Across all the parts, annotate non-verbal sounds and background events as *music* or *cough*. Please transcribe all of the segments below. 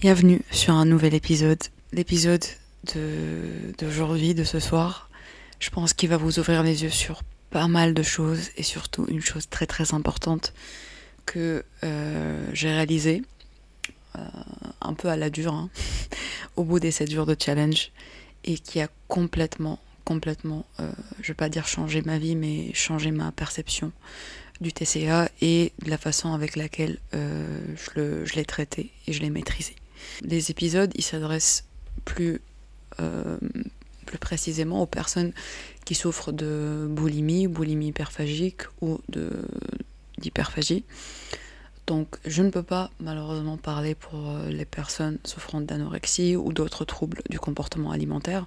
Bienvenue sur un nouvel épisode. L'épisode d'aujourd'hui, de, ce soir, je pense qu'il va vous ouvrir les yeux sur pas mal de choses et surtout une chose très très importante que euh, j'ai réalisée euh, un peu à la dure hein, *laughs* au bout des 7 jours de challenge et qui a complètement, complètement, euh, je vais pas dire changé ma vie, mais changé ma perception du TCA et de la façon avec laquelle je l'ai traité et je l'ai maîtrisé. Les épisodes, ils s'adressent plus, euh, plus précisément aux personnes qui souffrent de boulimie, boulimie hyperphagique ou d'hyperphagie. Donc je ne peux pas malheureusement parler pour euh, les personnes souffrant d'anorexie ou d'autres troubles du comportement alimentaire,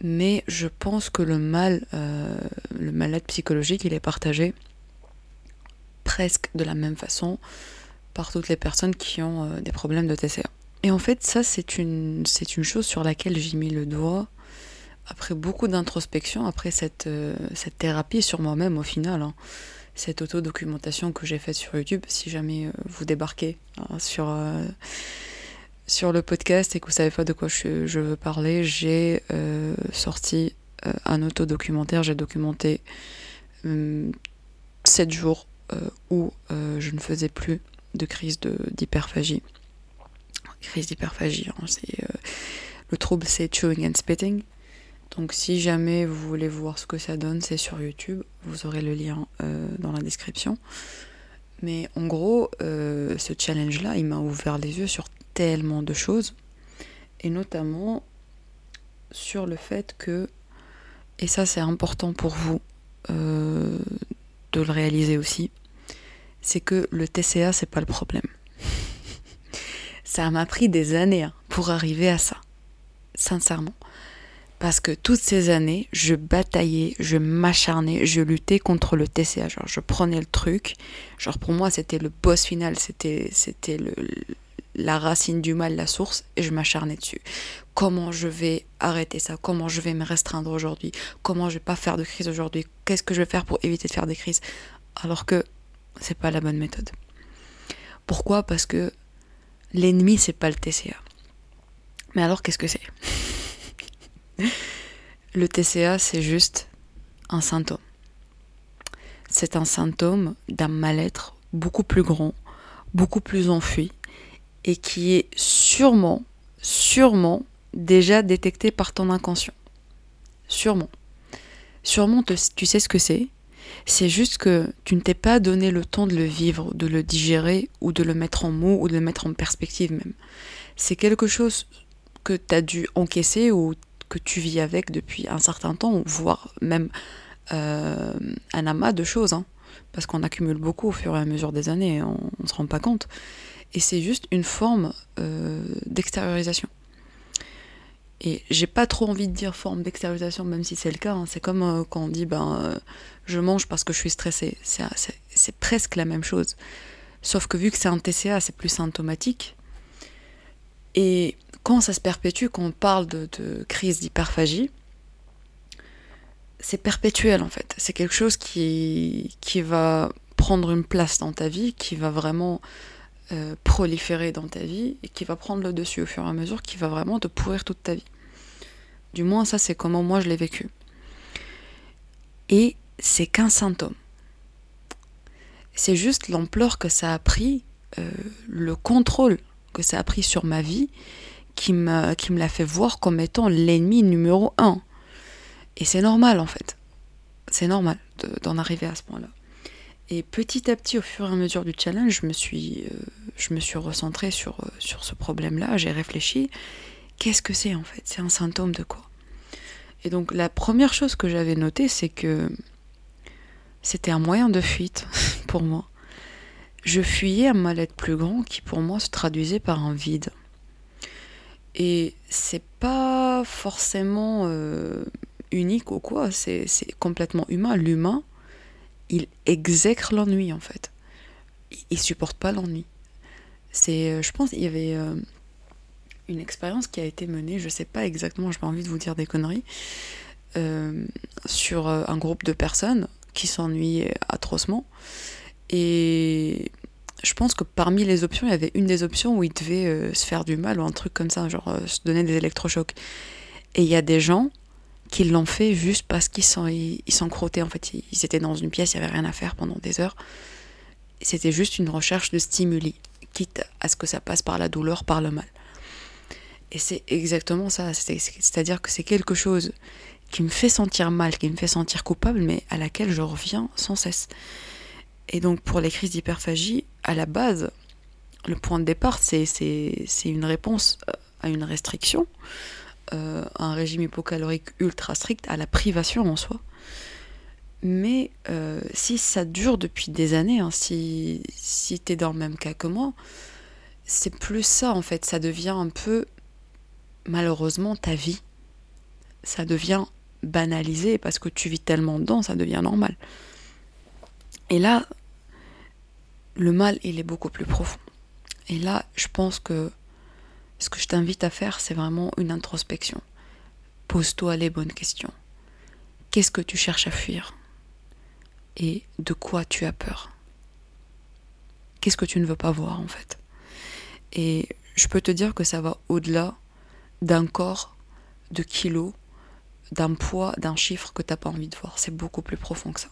mais je pense que le mal, euh, le mal-être psychologique, il est partagé presque de la même façon par toutes les personnes qui ont des problèmes de TCA. Et en fait, ça, c'est une, c'est une chose sur laquelle j'ai mis le doigt après beaucoup d'introspection, après cette, euh, cette thérapie sur moi-même au final. Hein. Cette autodocumentation que j'ai faite sur YouTube, si jamais euh, vous débarquez hein, sur, euh, sur le podcast et que vous savez pas de quoi je, veux parler, j'ai sorti un autodocumentaire, j'ai documenté 7 jours où je ne faisais plus de crise d'hyperphagie crise d'hyperphagie. Hein. Euh, le trouble, c'est chewing and spitting. Donc si jamais vous voulez voir ce que ça donne, c'est sur YouTube. Vous aurez le lien euh, dans la description. Mais en gros, euh, ce challenge-là, il m'a ouvert les yeux sur tellement de choses. Et notamment sur le fait que, et ça c'est important pour vous de le réaliser aussi, c'est que le TCA, c'est pas le problème. Ça m'a pris des années hein, pour arriver à ça. Sincèrement. Parce que toutes ces années, je bataillais, je m'acharnais, je luttais contre le TCA. Genre, je prenais le truc. Genre, pour moi, c'était le boss final, c'était, c'était le, la racine du mal, la source, et je m'acharnais dessus. Comment je vais arrêter ça? Comment je vais me restreindre aujourd'hui? Comment je vais pas faire de crise aujourd'hui? Qu'est-ce que je vais faire pour éviter de faire des crises? Alors que c'est pas la bonne méthode. Pourquoi? Parce que l'ennemi, c'est pas le TCA. Mais alors, qu'est-ce que c'est? *laughs* Le TCA, c'est juste un symptôme. C'est un symptôme d'un mal-être beaucoup plus grand, beaucoup plus enfui, et qui est sûrement, sûrement déjà détecté par ton inconscient. Sûrement. Sûrement, tu sais ce que c'est, c'est juste que tu ne t'es pas donné le temps de le vivre, de le digérer ou de le mettre en mots ou de le mettre en perspective même. C'est quelque chose que tu as dû encaisser ou que tu vis avec depuis un certain temps, voire même euh, un amas de choses. Hein. parce qu'on accumule beaucoup au fur et à mesure des années, on ne se rend pas compte. Et c'est juste une forme euh, d'extériorisation. Et j'ai pas trop envie de dire forme d'extériorisation, même si c'est le cas. Hein. C'est comme euh, quand on dit ben, euh, je mange parce que je suis stressé. C'est presque la même chose. Sauf que vu que c'est un TCA, c'est plus symptomatique. Et quand ça se perpétue, quand on parle de, crise d'hyperphagie, c'est perpétuel en fait. C'est quelque chose qui, qui va prendre une place dans ta vie, qui va vraiment euh, proliférer dans ta vie et qui va prendre le dessus au fur et à mesure, qui va vraiment te pourrir toute ta vie. Du moins, ça, c'est comment moi je l'ai vécu. Et c'est qu'un symptôme. C'est juste l'ampleur que ça a pris, euh, le contrôle que ça a pris sur ma vie, qui, me l'a fait voir comme étant l'ennemi numéro un. Et c'est normal en fait. C'est normal d'en arriver à ce point-là. Et petit à petit, au fur et à mesure du challenge, je me suis, euh, recentrée sur, euh, sur ce problème-là, j'ai réfléchi qu'est-ce que c'est en fait? C'est un symptôme de quoi? Et donc la première chose que j'avais notée, c'est que c'était un moyen de fuite *laughs* pour moi. Je fuyais un mal-être plus grand qui pour moi se traduisait par un vide. Et c'est pas forcément euh, unique ou quoi, c'est complètement humain. L'humain, il exècre l'ennui en fait. Il, supporte pas l'ennui. C'est, euh, je pense, il y avait euh, une expérience qui a été menée, je sais pas exactement, j'ai pas envie de vous dire des conneries, euh, sur euh, un groupe de personnes qui s'ennuyaient atrocement. Et je pense que parmi les options, il y avait une des options où il devait euh, se faire du mal ou un truc comme ça, genre se donner des électrochocs. Et il y a des gens qui l'ont fait juste parce qu'ils sont, ils, crottés. En fait, ils, étaient dans une pièce, il n'y avait rien à faire pendant des heures. C'était juste une recherche de stimuli, quitte à ce que ça passe par la douleur, par le mal. Et c'est exactement ça. C'est-à-dire que c'est quelque chose qui me fait sentir mal, qui me fait sentir coupable, mais à laquelle je reviens sans cesse. Et donc pour les crises d'hyperphagie, à la base, le point de départ, c'est une réponse à une restriction, euh, un régime hypocalorique ultra strict, à la privation en soi. Mais euh, si ça dure depuis des années, hein, si, si tu es dans le même cas que moi, c'est plus ça en fait, ça devient un peu malheureusement ta vie. Ça devient banalisé parce que tu vis tellement dedans, ça devient normal. Et là, le mal, il est beaucoup plus profond. Et là, je pense que ce que je t'invite à faire, c'est vraiment une introspection. Pose-toi les bonnes questions. Qu'est-ce que tu cherches à fuir? Et de quoi tu as peur? Qu'est-ce que tu ne veux pas voir en fait? Et je peux te dire que ça va au-delà d'un corps, de kilos, d'un poids, d'un chiffre que tu n'as pas envie de voir. C'est beaucoup plus profond que ça.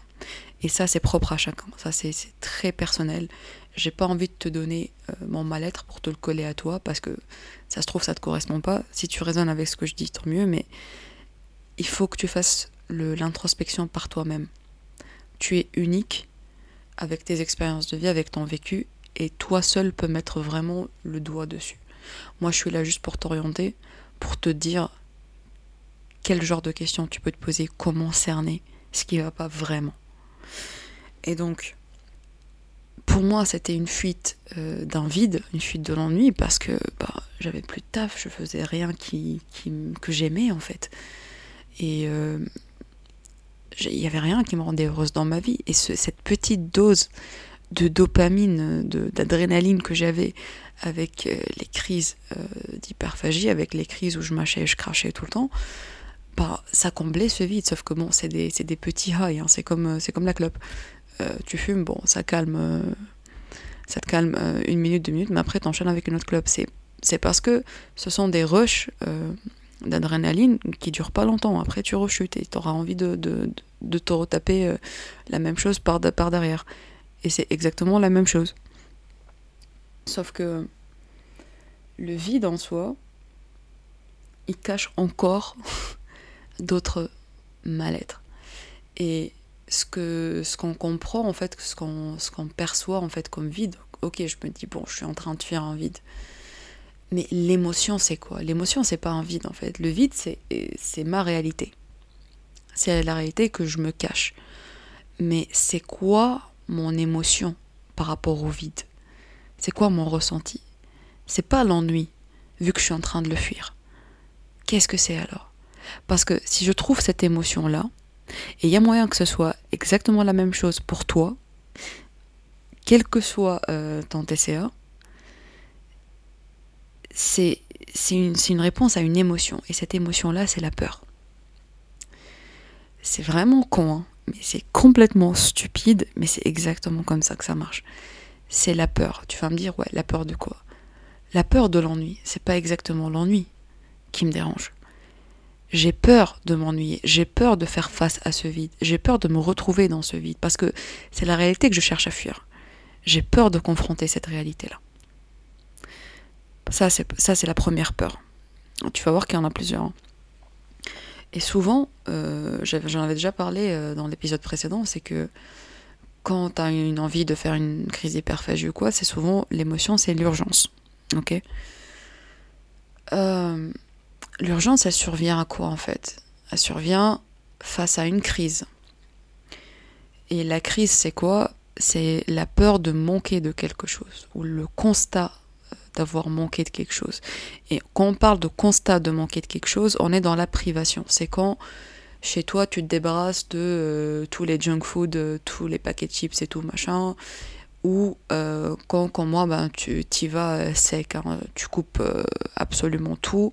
Et ça, c'est propre à chacun. Ça, c'est très personnel. J'ai pas envie de te donner euh, mon mal-être pour te le coller à toi parce que ça se trouve, ça te correspond pas. Si tu résonnes avec ce que je dis, tant mieux. Mais il faut que tu fasses l'introspection par toi-même. Tu es unique avec tes expériences de vie, avec ton vécu, et toi seul peux mettre vraiment le doigt dessus. Moi, je suis là juste pour t'orienter, pour te dire quel genre de questions tu peux te poser, comment cerner ce qui va pas vraiment. Et donc, pour moi, c'était une fuite euh, d'un vide, une fuite de l'ennui, parce que bah, j'avais plus de taf, je faisais rien que j'aimais en fait. Et euh, il n'y avait rien qui me rendait heureuse dans ma vie. Et cette petite dose de dopamine, d'adrénaline que j'avais avec euh, les crises d'hyperphagie, avec les crises où je mâchais je crachais tout le temps, bah, ça comblait ce vide. Sauf que bon, c'est des, des, petits highs, hein. c'est comme, comme la clope. Euh, tu fumes, bon, ça calme, euh, ça te calme euh, une minute, deux minutes, mais après t'enchaînes avec une autre clope. C'est, parce que ce sont des rushs d'adrénaline qui durent pas longtemps. Après tu rechutes et t'auras envie de, de, te retaper la même chose par derrière. Et c'est exactement la même chose. Sauf que le vide en soi, il cache encore *laughs* d'autres mal-être. Et ce que ce qu'on comprend en fait, ce qu'on ce qu'on perçoit en fait comme vide. Ok, je me dis bon, je suis en train de fuir un vide. Mais l'émotion, c'est quoi? L'émotion, c'est pas un vide en fait. Le vide, c'est c'est ma réalité. C'est la réalité que je me cache. Mais c'est quoi mon émotion par rapport au vide? C'est quoi mon ressenti? C'est pas l'ennui, vu que je suis en train de le fuir. Qu'est-ce que c'est alors? Parce que si je trouve cette émotion-là, et il y a moyen que ce soit exactement la même chose pour toi, quel que soit euh, ton TCA. C'est une, réponse à une émotion. Et cette émotion-là, c'est la peur. C'est vraiment con, hein, mais c'est complètement stupide, mais c'est exactement comme ça que ça marche. C'est la peur. Tu vas me dire, ouais, la peur de quoi? La peur de l'ennui. C'est pas exactement l'ennui qui me dérange j'ai peur de m'ennuyer, j'ai peur de faire face à ce vide, j'ai peur de me retrouver dans ce vide, parce que c'est la réalité que je cherche à fuir. J'ai peur de confronter cette réalité-là. Ça, c'est, ça, c'est la première peur. Tu vas voir qu'il y en a plusieurs. Hein. Et souvent, euh, j'en avais déjà parlé euh, dans l'épisode précédent, c'est que quand tu as une envie de faire une crise hyperphagie ou quoi, c'est souvent l'émotion, c'est l'urgence. Ok? Euh, L'urgence, elle survient à quoi en fait? Elle survient face à une crise. Et la crise, c'est quoi? C'est la peur de manquer de quelque chose, ou le constat d'avoir manqué de quelque chose. Et quand on parle de constat de manquer de quelque chose, on est dans la privation. C'est quand chez toi tu te débarrasses de euh, tous les junk food, euh, tous les paquets de chips et tout machin, ou quand, quand moi ben, tu y vas sec, hein, tu coupes absolument tout,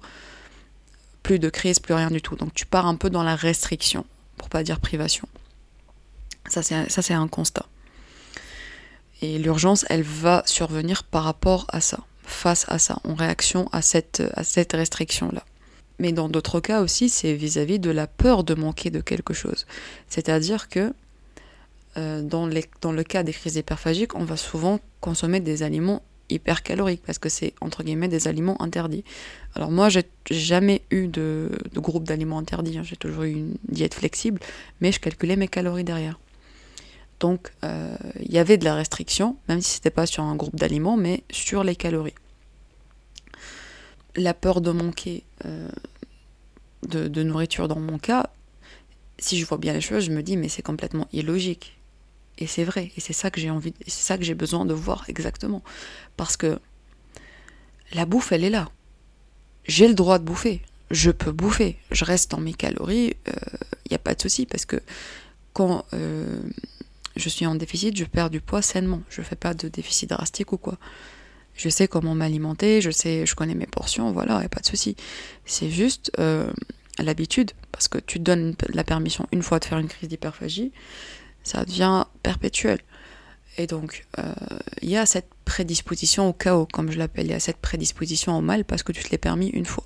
plus de crise, plus rien du tout. Donc tu pars un peu dans la restriction, pour pas dire privation. Ça, c'est un constat. Et l'urgence, elle va survenir par rapport à ça, face à ça, en réaction à cette, à cette restriction-là. Mais dans d'autres cas aussi, c'est vis-à-vis de la peur de manquer de quelque chose. C'est-à-dire que euh, dans, le cas des crises hyperphagiques, on va souvent consommer des aliments hypercaloriques parce que c'est entre guillemets des aliments interdits. Alors moi, j'ai jamais eu de, de groupe d'aliments interdits. Hein. J'ai toujours eu une diète flexible, mais je calculais mes calories derrière. Donc, euh, il y avait de la restriction, même si c'était pas sur un groupe d'aliments, mais sur les calories. La peur de manquer euh, de, nourriture dans mon cas, si je vois bien les choses, je me dis mais c'est complètement illogique. Et c'est vrai, et c'est ça que j'ai envie, c'est ça j'ai besoin de voir exactement, parce que la bouffe, elle est là. J'ai le droit de bouffer, je peux bouffer, je reste dans mes calories, il euh, n'y a pas de souci, parce que quand je suis en déficit, je perds du poids sainement. Je ne fais pas de déficit drastique ou quoi. Je sais comment m'alimenter, je sais, je connais mes portions, voilà, a pas de souci. C'est juste euh, l'habitude, parce que tu te donnes la permission une fois de faire une crise d'hyperphagie, ça devient perpétuel. Et donc, euh, il y a cette prédisposition au chaos, comme je l'appelle, il y a cette prédisposition au mal parce que tu te l'es permis une fois.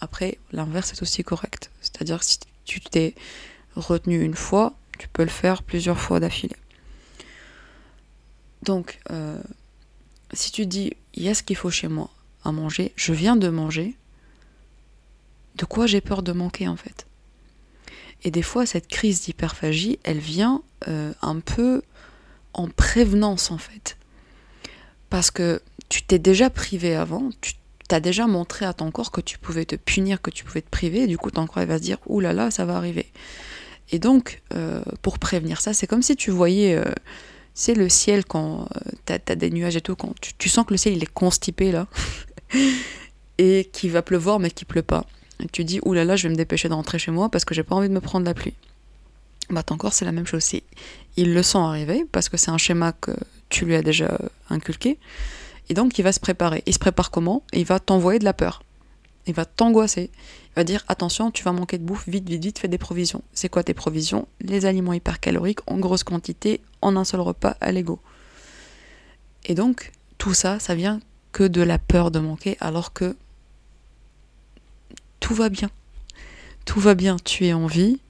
Après, l'inverse est aussi correct. C'est-à-dire si tu t'es retenu une fois, tu peux le faire plusieurs fois d'affilée. Donc, euh, si tu dis, il y a ce qu'il faut chez moi à manger, je viens de manger, de quoi j'ai peur de manquer en fait? Et des fois, cette crise d'hyperphagie, elle vient euh, un peu en prévenance en fait. Parce que tu t'es déjà privé avant, tu t'as déjà montré à ton corps que tu pouvais te punir, que tu pouvais te priver, et du coup ton corps va se dire, ouh là là, ça va arriver. Et donc, euh, pour prévenir ça, c'est comme si tu voyais c'est le ciel quand euh, t'as as des nuages et tout, quand tu, sens que le ciel il est constipé là, *laughs* et qu'il va pleuvoir mais qu'il pleut pas. Et tu dis, oulala, là là, je vais me dépêcher de rentrer chez moi parce que j'ai pas envie de me prendre la pluie. Bah, ton corps, c'est la même chose. Il le sent arriver parce que c'est un schéma que tu lui as déjà inculqué. Et donc, il va se préparer. Il se prépare comment? Il va t'envoyer de la peur. Il va t'angoisser. Il va dire attention, tu vas manquer de bouffe, vite, vite, vite, fais des provisions. C'est quoi tes provisions? Les aliments hypercaloriques en grosse quantité, en un seul repas à l'ego. Et donc, tout ça, ça vient que de la peur de manquer, alors que tout va bien. Tout va bien, tu es en vie,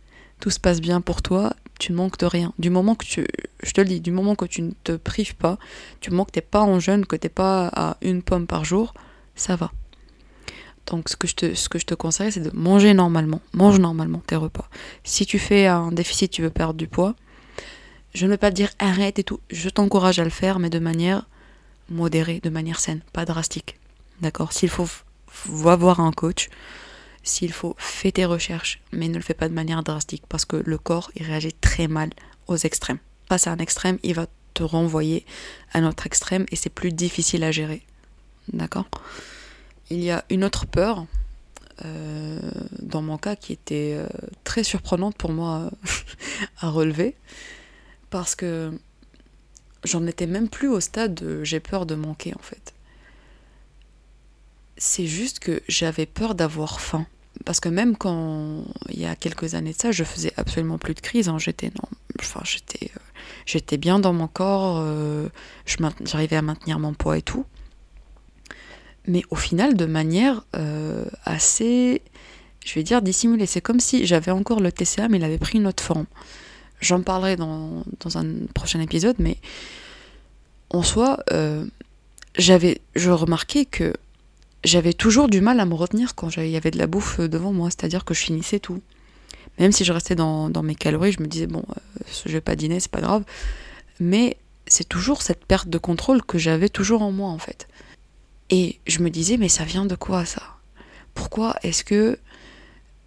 tout se passe bien pour toi, tu ne manques de rien. Du moment que tu, je te le dis, du moment que tu ne te prives pas, du moment que tu n'es pas en jeûne, que tu n'es pas à une pomme par jour, ça va. Donc ce que je te, ce que je te conseille, c'est de manger normalement. Mange normalement tes repas. Si tu fais un déficit, tu veux perdre du poids, je ne vais pas te dire arrête et tout. Je t'encourage à le faire, mais de manière modérée, de manière saine, pas drastique. D'accord? S'il faut, va voir un coach. S'il faut, fais tes recherches, mais ne le fais pas de manière drastique, parce que le corps, il réagit très mal aux extrêmes. Face à un extrême, il va te renvoyer à un autre extrême, et c'est plus difficile à gérer. D'accord? Il y a une autre peur, euh, dans mon cas, qui était euh, très surprenante pour moi *laughs* à relever, parce que j'en étais même plus au stade de j'ai peur de manquer en fait. C'est juste que j'avais peur d'avoir faim. Parce que même quand il y a quelques années de ça, je faisais absolument plus de crise. Hein. J'étais euh, j'étais bien dans mon corps. j'arrivais à maintenir mon poids et tout mais au final de manière euh, assez, je vais dire, dissimulée. C'est comme si j'avais encore le TCA, mais il avait pris une autre forme. J'en parlerai dans, un prochain épisode, mais en soi, euh, j'avais, je remarquais que j'avais toujours du mal à me retenir quand il y avait de la bouffe devant moi, c'est-à-dire que je finissais tout. Même si je restais dans, mes calories, je me disais, bon, euh, je vais pas dîner, c'est pas grave. Mais c'est toujours cette perte de contrôle que j'avais toujours en moi, en fait. Et je me disais, mais ça vient de quoi ça? Pourquoi est-ce que...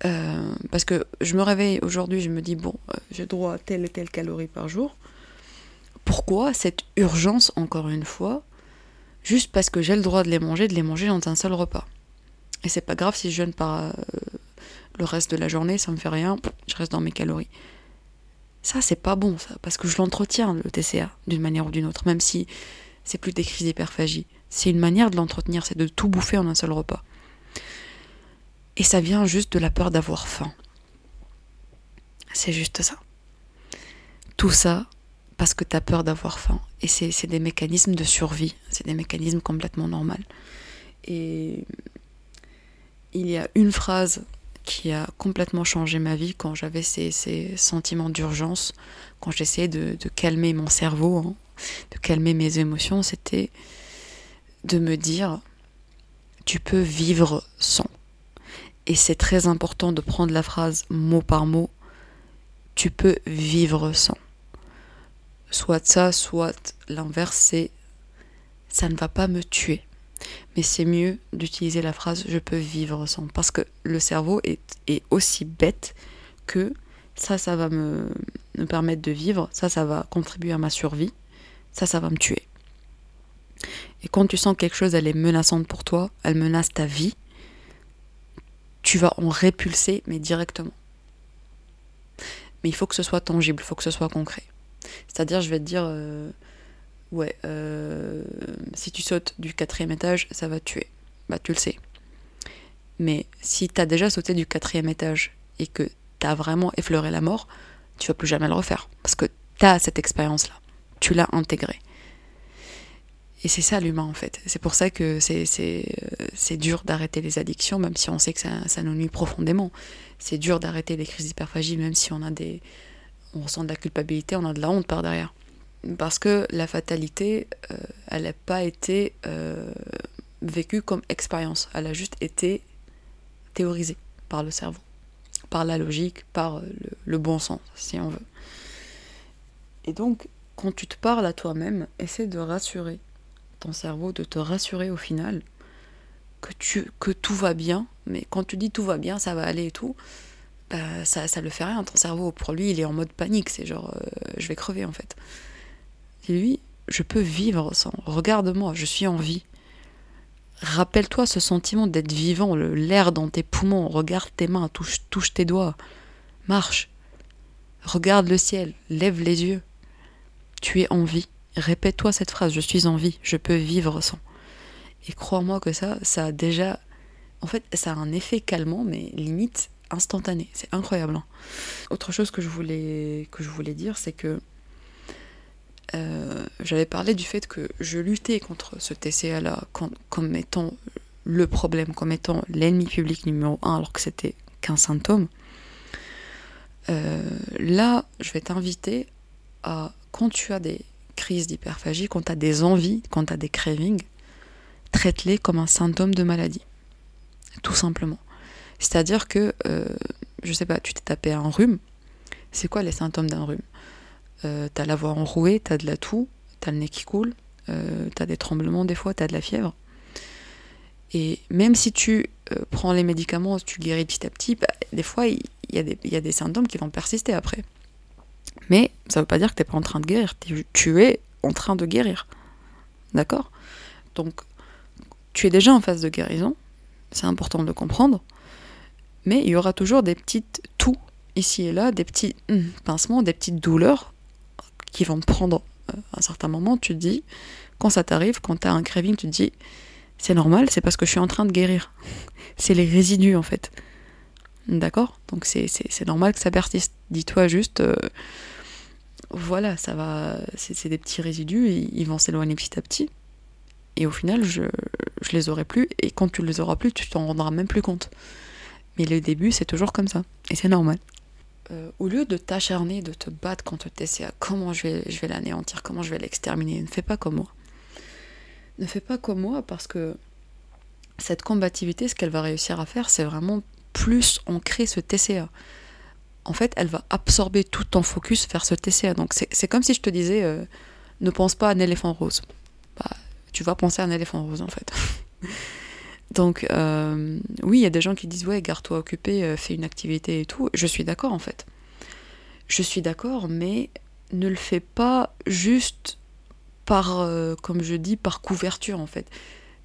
Euh, parce que je me réveille aujourd'hui, je me dis, bon, euh, j'ai droit à telle et telle calorie par jour. Pourquoi cette urgence, encore une fois, juste parce que j'ai le droit de les manger, de les manger dans un seul repas? Et c'est pas grave si je jeûne par euh, le reste de la journée, ça me fait rien, je reste dans mes calories. Ça, c'est pas bon, ça, parce que je l'entretiens, le TCA, d'une manière ou d'une autre, même si c'est plus des crises d'hyperphagie. C'est une manière de l'entretenir, c'est de tout bouffer en un seul repas. Et ça vient juste de la peur d'avoir faim. C'est juste ça. Tout ça, parce que tu as peur d'avoir faim. Et c'est des mécanismes de survie, c'est des mécanismes complètement normaux. Et il y a une phrase qui a complètement changé ma vie quand j'avais ces, sentiments d'urgence, quand j'essayais de, calmer mon cerveau, hein, de calmer mes émotions, c'était de me dire, tu peux vivre sans. Et c'est très important de prendre la phrase mot par mot, tu peux vivre sans. Soit ça, soit l'inverse, c'est ça ne va pas me tuer. Mais c'est mieux d'utiliser la phrase je peux vivre sans. Parce que le cerveau est, aussi bête que ça, ça va me, me permettre de vivre, ça, ça va contribuer à ma survie, ça, ça va me tuer. Et quand tu sens quelque chose, elle est menaçante pour toi, elle menace ta vie, tu vas en répulser, mais directement. Mais il faut que ce soit tangible, il faut que ce soit concret. C'est-à-dire, je vais te dire, euh, ouais, euh, si tu sautes du quatrième étage, ça va te tuer. Bah, tu le sais. Mais si tu as déjà sauté du quatrième étage et que tu as vraiment effleuré la mort, tu vas plus jamais le refaire. Parce que tu as cette expérience-là. Tu l'as intégrée. Et c'est ça l'humain en fait. C'est pour ça que c'est euh, dur d'arrêter les addictions, même si on sait que ça, ça nous nuit profondément. C'est dur d'arrêter les crises d'hyperphagie, même si on a des, on ressent de la culpabilité, on a de la honte par derrière. Parce que la fatalité, euh, elle n'a pas été euh, vécue comme expérience, elle a juste été théorisée par le cerveau, par la logique, par le, bon sens, si on veut. Et donc, quand tu te parles à toi-même, essaie de rassurer ton cerveau, de te rassurer au final que, tu, que tout va bien. Mais quand tu dis tout va bien, ça va aller et tout, bah, ça, ça le fait rien. Ton cerveau, pour lui, il est en mode panique. C'est genre, euh, je vais crever en fait. Et lui, je peux vivre sans. Regarde-moi, je suis en vie. Rappelle-toi ce sentiment d'être vivant, l'air dans tes poumons. Regarde tes mains, touche, touche tes doigts. Marche. Regarde le ciel, lève les yeux. Tu es en vie. Répète-toi cette phrase, je suis en vie, je peux vivre sans. Et crois-moi que ça, ça a déjà... En fait, ça a un effet calmant, mais limite instantané. C'est incroyable. Hein. Autre chose que je voulais, dire, c'est que euh, j'avais parlé du fait que je luttais contre ce TCA-là comme étant le problème, comme étant l'ennemi public numéro un, alors que c'était qu'un symptôme. Euh, là, je vais t'inviter à, quand tu as des crises d'hyperphagie, quand tu as des envies, quand tu as des cravings, traite-les comme un symptôme de maladie. Tout simplement. C'est-à-dire que, euh, je sais pas, tu t'es tapé un rhume. C'est quoi les symptômes d'un rhume? Euh, T'as la voix enrouée, t'as de la toux, t'as le nez qui coule, euh, t'as des tremblements des fois, t'as de la fièvre. Et même si tu euh, prends les médicaments, tu guéris petit à petit, bah, des fois il y, y, a des symptômes qui vont persister après. Mais ça ne veut pas dire que tu n'es pas en train de guérir. Tu es en train de guérir. D'accord? Donc, tu es déjà en phase de guérison. C'est important de le comprendre. Mais il y aura toujours des petites toux ici et là, des petits hum, pincements, des petites douleurs qui vont prendre à euh, un certain moment. Tu te dis, quand ça t'arrive, quand tu as un craving, tu te dis, c'est normal, c'est parce que je suis en train de guérir. *laughs* c'est les résidus en fait. D'accord? Donc c'est normal que ça persiste. Dis-toi juste, euh, voilà, ça va, c'est des petits résidus, ils vont s'éloigner petit à petit. Et au final, je, je les aurai plus, et quand tu les auras plus, tu t'en rendras même plus compte. Mais le début, c'est toujours comme ça, et c'est normal. Euh, au lieu de t'acharner, de te battre contre TCA, comment je vais, je vais l'anéantir, comment je vais l'exterminer, ne fais pas comme moi. Ne fais pas comme moi parce que cette combativité, ce qu'elle va réussir à faire, c'est vraiment plus ancrer ce TCA. En fait, elle va absorber tout ton focus vers ce TCA. Donc c'est comme si je te disais, euh, ne pense pas à un éléphant rose. Bah, tu vas penser à un éléphant rose en fait. *laughs* Donc euh, oui, il y a des gens qui disent ouais, garde-toi occupé, euh, fais une activité et tout. Je suis d'accord en fait. Je suis d'accord, mais ne le fais pas juste par, comme je dis, par couverture en fait.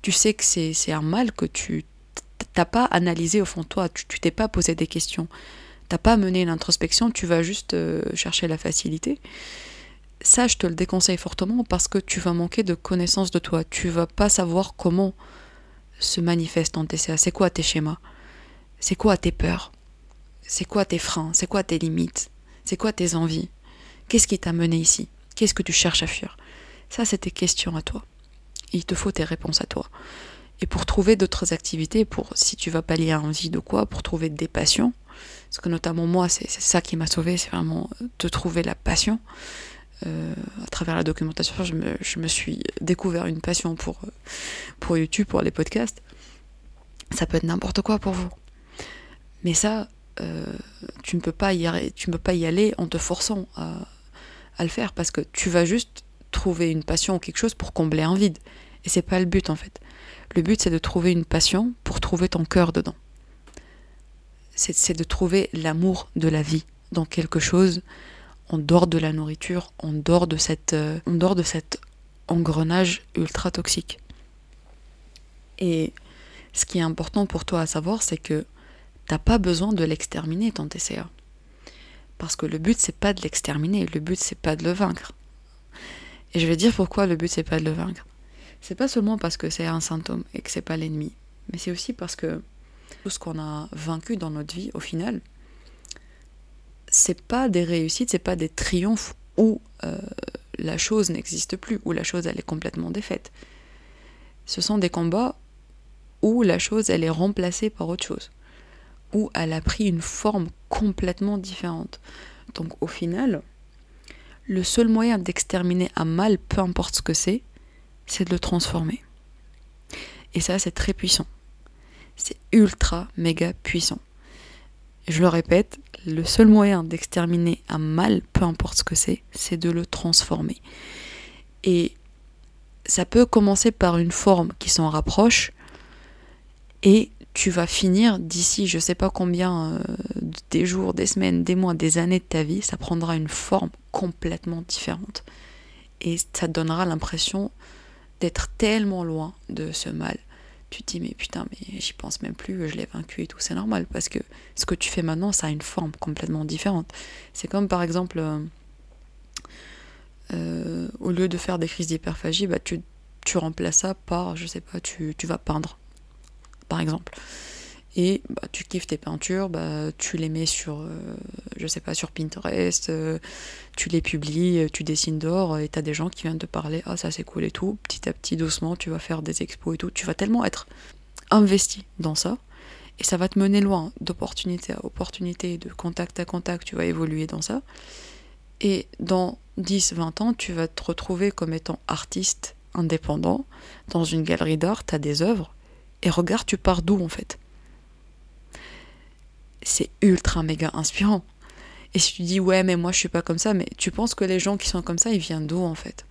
Tu sais que c'est un mal que tu t'as pas analysé au fond de toi, tu t'es pas posé des questions, t'as pas mené une introspection, tu vas juste euh, chercher la facilité. Ça, je te le déconseille fortement parce que tu vas manquer de connaissance de toi. Tu vas pas savoir comment se manifeste ton TCA. C'est quoi tes schémas? C'est quoi tes peurs? C'est quoi tes freins? C'est quoi tes limites? C'est quoi tes envies? Qu'est-ce qui t'a mené ici? Qu'est-ce que tu cherches à fuir? Ça, c'est tes questions à toi. il te faut tes réponses à toi. Et pour trouver d'autres activités, pour si tu vas pallier un vide ou quoi, pour trouver des passions, parce que notamment moi, c'est ça qui m'a sauvé, c'est vraiment de trouver la passion. Euh, à travers la documentation, je me, je me, suis découvert une passion pour, pour YouTube, pour les podcasts. Ça peut être n'importe quoi pour vous. Mais ça, euh, tu ne peux pas y aller, peux pas y aller en te forçant à, à, le faire parce que tu vas juste trouver une passion ou quelque chose pour combler un vide. Et c'est pas le but en fait. Le but c'est de trouver une passion pour trouver ton cœur dedans. C'est de trouver l'amour de la vie dans quelque chose en dehors de la nourriture, en dehors de cette, euh, en dehors de cet engrenage ultra toxique. Et ce qui est important pour toi à savoir, c'est que t'as pas besoin de l'exterminer ton TCA. Parce que le but c'est pas de l'exterminer, le but c'est pas de le vaincre. Et je vais dire pourquoi le but c'est pas de le vaincre. C'est pas seulement parce que c'est un symptôme et que c'est pas l'ennemi, mais c'est aussi parce que tout ce qu'on a vaincu dans notre vie, au final, c'est pas des réussites, c'est pas des triomphes où euh, la chose n'existe plus, où la chose elle est complètement défaite. Ce sont des combats où la chose elle est remplacée par autre chose, où elle a pris une forme complètement différente. Donc au final, le seul moyen d'exterminer un mal, peu importe ce que c'est, c'est de le transformer. Et ça, c'est très puissant. C'est ultra, méga puissant. je le répète, le seul moyen d'exterminer un mal, peu importe ce que c'est, c'est de le transformer. Et ça peut commencer par une forme qui s'en rapproche, et tu vas finir d'ici je sais pas combien euh, des jours, des semaines, des mois, des années de ta vie, ça prendra une forme complètement différente. Et ça te donnera l'impression d'être tellement loin de ce mal. Tu te dis mais putain mais j'y pense même plus, je l'ai vaincu et tout, c'est normal parce que ce que tu fais maintenant ça a une forme complètement différente. C'est comme par exemple euh, euh, au lieu de faire des crises d'hyperphagie, bah, tu, tu remplaces ça par, je sais pas, tu, tu vas peindre par exemple. Et bah, tu kiffes tes peintures, bah, tu les mets sur, euh, je sais pas, sur Pinterest, euh, tu les publies, euh, tu dessines dehors, et t'as des gens qui viennent te parler, ah ça c'est cool et tout. Petit à petit, doucement, tu vas faire des expos et tout. Tu vas tellement être investi dans ça, et ça va te mener loin, d'opportunité à opportunité, de contact à contact, tu vas évoluer dans ça. Et dans 10-20 ans, tu vas te retrouver comme étant artiste indépendant dans une galerie d'art, tu as des œuvres, et regarde, tu pars d'où en fait? C'est ultra méga inspirant. Et si tu dis ouais mais moi je suis pas comme ça, mais tu penses que les gens qui sont comme ça, ils viennent d'où en fait?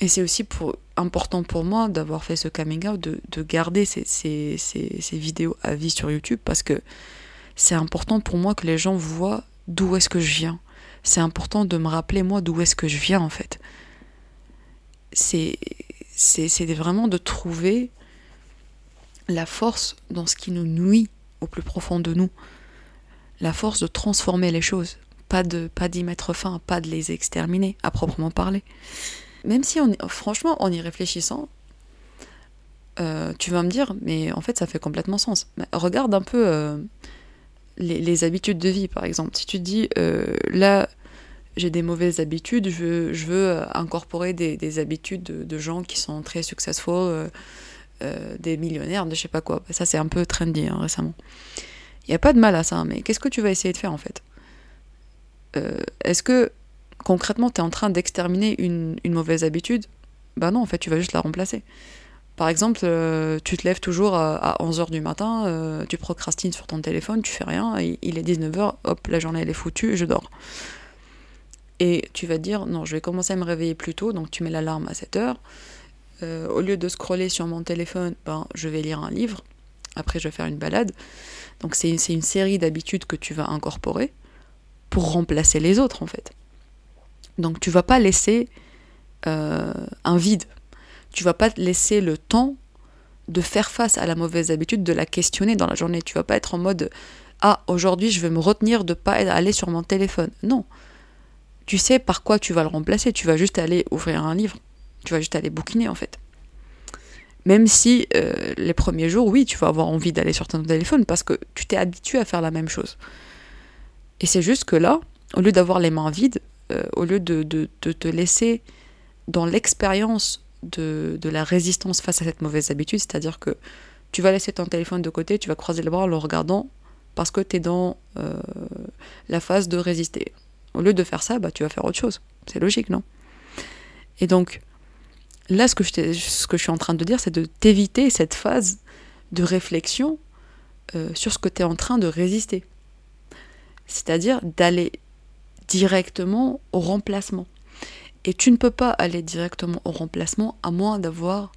Et c'est aussi pour, important pour moi d'avoir fait ce coming out, de, de garder ces, ces, ces, ces, vidéos à vie sur YouTube parce que c'est important pour moi que les gens voient d'où est-ce que je viens. C'est important de me rappeler moi d'où est-ce que je viens en fait. C'est, vraiment de trouver la force dans ce qui nous nuit au plus profond de nous, la force de transformer les choses, pas de pas d'y mettre fin, pas de les exterminer à proprement parler. Même si on, franchement, en y réfléchissant, euh, tu vas me dire, mais en fait, ça fait complètement sens. regarde un peu euh, les, habitudes de vie, par exemple. Si tu te dis, euh, là, j'ai des mauvaises habitudes, je veux, incorporer des, habitudes de, de, gens qui sont très successful euh, des millionnaires, de je sais pas quoi. Ça, c'est un peu trendy hein, récemment. Il n'y a pas de mal à ça, mais qu'est-ce que tu vas essayer de faire en fait? Euh, Est-ce que concrètement, tu es en train d'exterminer une, mauvaise habitude? Bah non, en fait, tu vas juste la remplacer. Par exemple, euh, tu te lèves toujours à, 11h du matin, tu procrastines sur ton téléphone, tu fais rien, il, est 19h, hop, la journée elle est foutue, je dors. Et tu vas dire, non, je vais commencer à me réveiller plus tôt, donc tu mets l'alarme à 7h, euh, au lieu de scroller sur mon téléphone, ben, je vais lire un livre. Après, je vais faire une balade. Donc, c'est une, série d'habitudes que tu vas incorporer pour remplacer les autres, en fait. Donc, tu vas pas laisser euh, un vide. Tu vas pas laisser le temps de faire face à la mauvaise habitude, de la questionner dans la journée. Tu vas pas être en mode Ah, aujourd'hui, je vais me retenir de pas aller sur mon téléphone. Non. Tu sais par quoi tu vas le remplacer. Tu vas juste aller ouvrir un livre tu vas juste aller bouquiner en fait. Même si euh, les premiers jours, oui, tu vas avoir envie d'aller sur ton téléphone parce que tu t'es habitué à faire la même chose. Et c'est juste que là, au lieu d'avoir les mains vides, euh, au lieu de, de, te laisser dans l'expérience de, de, la résistance face à cette mauvaise habitude, c'est-à-dire que tu vas laisser ton téléphone de côté, tu vas croiser les bras en le regardant parce que tu es dans euh, la phase de résister. Au lieu de faire ça, bah, tu vas faire autre chose. C'est logique, non? Et donc, là, ce que, je suis en train de dire, c'est de t'éviter cette phase de réflexion euh, sur ce que tu es en train de résister. C'est-à-dire d'aller directement au remplacement. Et tu ne peux pas aller directement au remplacement à moins d'avoir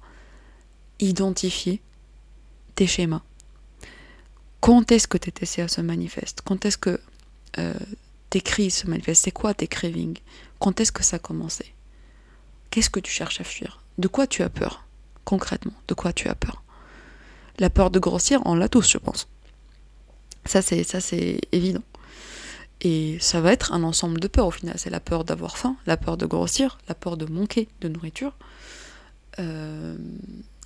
identifié tes schémas. Quand est-ce que tes TCA se manifestent Quand est-ce que euh, tes crises se manifestent C'est quoi tes cravings? Quand est-ce que ça a commencé? Qu'est-ce que tu cherches à fuir? De quoi tu as peur Concrètement, de quoi tu as peur? La peur de grossir, on l'a tous, je pense. Ça, c'est, ça, c'est évident. Et ça va être un ensemble de peurs au final. C'est la peur d'avoir faim, la peur de grossir, la peur de manquer de nourriture, euh,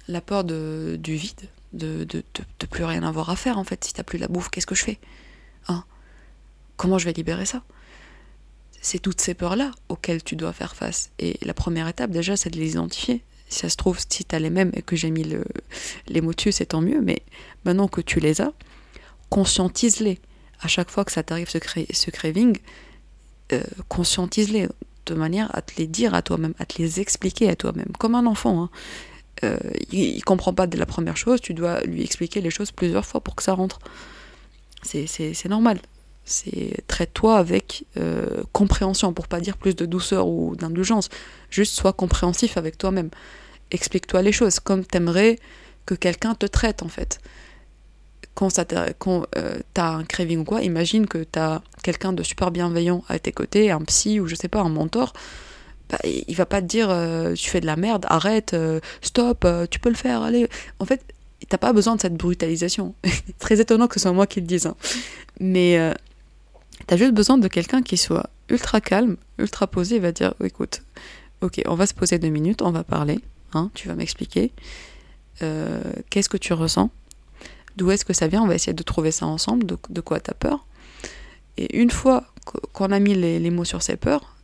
la peur du vide, de, de, de, plus rien avoir à faire en fait. Si t'as plus la bouffe, qu'est-ce que je fais? Hein? Comment je vais libérer ça? C'est toutes ces peurs-là auxquelles tu dois faire face. Et la première étape déjà, c'est de les identifier. Si ça se trouve, si t'as les mêmes et que j'ai mis le, les mots dessus, c'est tant mieux. Mais maintenant que tu les as, conscientise-les à chaque fois que ça t'arrive ce, ce craving, euh, conscientise-les de manière à te les dire à toi-même, à te les expliquer à toi-même, comme un enfant. Hein. Euh, il, ne comprend pas dès la première chose, tu dois lui expliquer les choses plusieurs fois pour que ça rentre. C'est normal. C'est traite-toi avec euh, compréhension, pour pas dire plus de douceur ou d'indulgence. Juste sois compréhensif avec toi-même. Explique-toi les choses comme t'aimerais que quelqu'un te traite en fait quand, quand euh, t'as un craving ou quoi, imagine que t'as quelqu'un de super bienveillant à tes côtés, un psy ou je sais pas, un mentor. Bah, il va pas te dire euh, tu fais de la merde, arrête, stop, tu peux le faire, allez. En fait, t'as pas besoin de cette brutalisation. *laughs* Très étonnant que ce soit moi qui le dise. Hein. Mais t'as juste besoin de quelqu'un qui soit ultra calme, ultra posé, et va dire écoute, ok, on va se poser deux minutes, on va parler, hein, tu vas m'expliquer. Qu'est-ce que tu ressens D'où est-ce que ça vient On va essayer de trouver ça ensemble, de, de quoi tu as peur. Et une fois qu'on a mis les, mots sur ces peurs,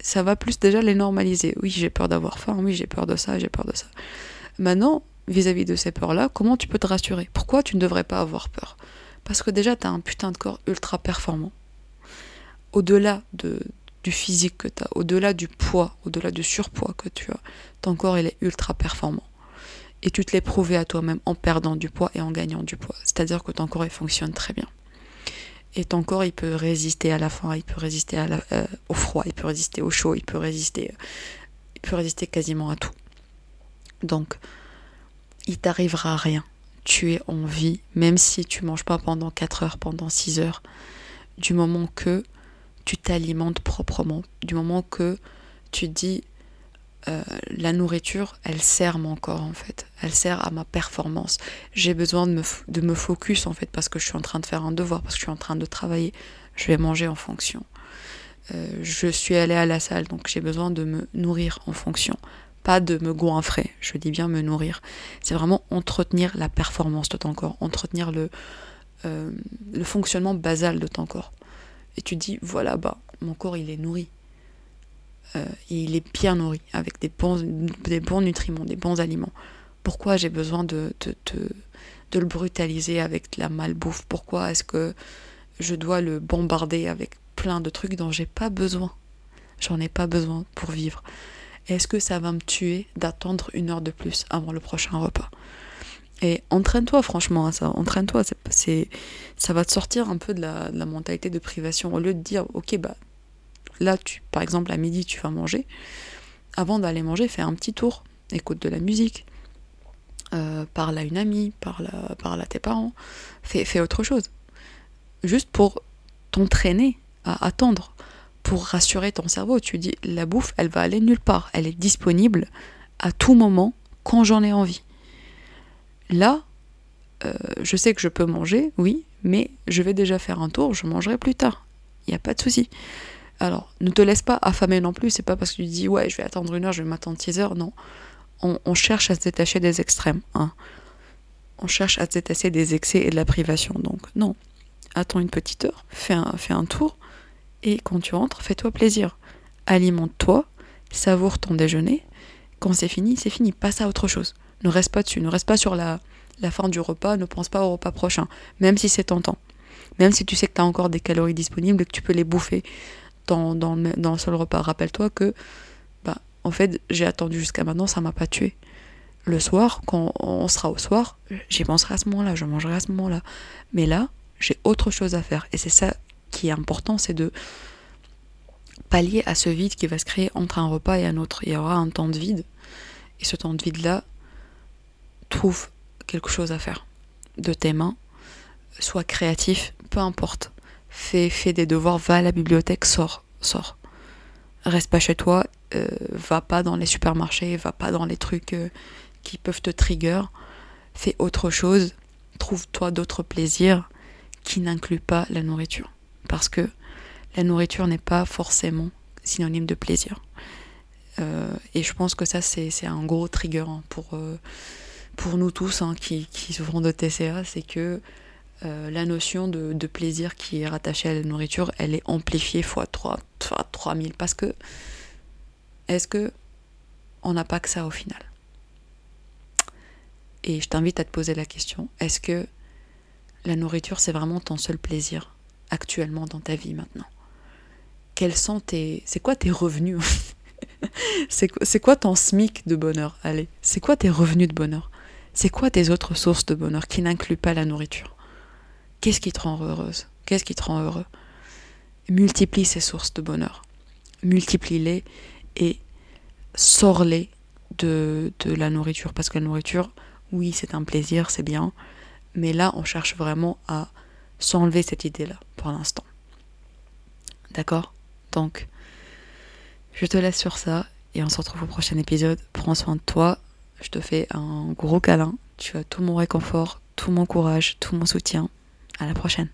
ça va plus déjà les normaliser. Oui, j'ai peur d'avoir faim, oui, j'ai peur de ça, j'ai peur de ça. Maintenant, vis-à-vis de ces peurs-là, comment tu peux te rassurer? Pourquoi tu ne devrais pas avoir peur? Parce que déjà, tu as un putain de corps ultra performant. Au-delà de, du physique que tu as, au-delà du poids, au-delà du surpoids que tu as, ton corps, il est ultra performant et tu te l'es prouvé à toi-même en perdant du poids et en gagnant du poids. C'est-à-dire que ton corps il fonctionne très bien. Et ton corps il peut résister à la faim, il peut résister euh, au froid, il peut résister au chaud, il peut résister, il peut résister quasiment à tout. Donc, il t'arrivera rien. Tu es en vie, même si tu manges pas pendant 4 heures, pendant 6 heures, du moment que tu t'alimentes proprement, du moment que tu dis euh, la nourriture, elle sert mon corps en fait. Elle sert à ma performance. J'ai besoin de me, de me focus en fait parce que je suis en train de faire un devoir, parce que je suis en train de travailler. Je vais manger en fonction. Euh, je suis allée à la salle, donc j'ai besoin de me nourrir en fonction. Pas de me goinfrer, je dis bien me nourrir. C'est vraiment entretenir la performance de ton corps, entretenir le, euh, le fonctionnement basal de ton corps. Et tu dis, voilà, bah, mon corps il est nourri euh, il est bien nourri, avec des bons, nutriments, des bons aliments. Pourquoi j'ai besoin de, de, de, le brutaliser avec de la malbouffe? Pourquoi est-ce que je dois le bombarder avec plein de trucs dont j'ai pas besoin? J'en ai pas besoin pour vivre. Est-ce que ça va me tuer d'attendre une heure de plus avant le prochain repas? Et entraîne-toi franchement à ça, entraîne-toi, c'est, ça va te sortir un peu de la, mentalité de privation. Au lieu de dire, ok, bah là, tu, par exemple, à midi, tu vas manger. Avant d'aller manger, fais un petit tour, écoute de la musique, euh, parle à une amie, parle à, parle à tes parents, fais, fais autre chose. Juste pour t'entraîner à attendre, pour rassurer ton cerveau. Tu dis, la bouffe, elle va aller nulle part. Elle est disponible à tout moment, quand j'en ai envie. Là, euh, je sais que je peux manger, oui, mais je vais déjà faire un tour, je mangerai plus tard. Il n'y a pas de souci. Alors, ne te laisse pas affamer non plus, c'est pas parce que tu dis ouais, je vais attendre une heure, je vais m'attendre 6 heures, non. On, cherche à se détacher des extrêmes. Hein. On cherche à se détacher des excès et de la privation. Donc, non. Attends une petite heure, fais un, fais un tour, et quand tu rentres, fais-toi plaisir. alimente-toi, savoure ton déjeuner. Quand c'est fini, c'est fini. Passe à autre chose. Ne reste pas dessus. Ne reste pas sur la, la fin du repas. Ne pense pas au repas prochain. Même si c'est tentant. Même si tu sais que tu as encore des calories disponibles et que tu peux les bouffer dans, dans, le seul repas. Rappelle-toi que, bah, en fait, j'ai attendu jusqu'à maintenant, ça m'a pas tué. Le soir, quand on sera au soir, j'y penserai à ce moment-là, je mangerai à ce moment-là. Mais là, j'ai autre chose à faire. Et c'est ça qui est important, c'est de pallier à ce vide qui va se créer entre un repas et un autre. Il y aura un temps de vide. Et ce temps de vide-là, trouve quelque chose à faire de tes mains. Sois créatif, peu importe. Fais, des devoirs, va à la bibliothèque, sors, sors. Reste pas chez toi, euh, va pas dans les supermarchés, va pas dans les trucs euh, qui peuvent te trigger. Fais autre chose, trouve-toi d'autres plaisirs qui n'incluent pas la nourriture. Parce que la nourriture n'est pas forcément synonyme de plaisir. Euh, et je pense que ça, c'est un gros trigger hein, pour, pour nous tous hein, qui, qui, souffrons de TCA, c'est que euh, la notion de, de, plaisir qui est rattachée à la nourriture, elle est amplifiée fois 3, fois 3000. Parce que, est-ce que on n'a pas que ça au final? Et je t'invite à te poser la question, est-ce que la nourriture, c'est vraiment ton seul plaisir actuellement dans ta vie maintenant? Quels sont tes... C'est quoi tes revenus? *laughs* C'est quoi ton SMIC de bonheur? Allez, c'est quoi tes revenus de bonheur? C'est quoi tes autres sources de bonheur qui n'incluent pas la nourriture? Qu'est-ce qui te rend heureuse? Qu'est-ce qui te rend heureux? Multiplie ces sources de bonheur. Multiplie-les et sors-les de, de la nourriture. Parce que la nourriture, oui, c'est un plaisir, c'est bien. Mais là, on cherche vraiment à s'enlever cette idée-là pour l'instant. D'accord? Donc, je te laisse sur ça et on se retrouve au prochain épisode. Prends soin de toi. Je te fais un gros câlin. Tu as tout mon réconfort, tout mon courage, tout mon soutien. À la prochaine.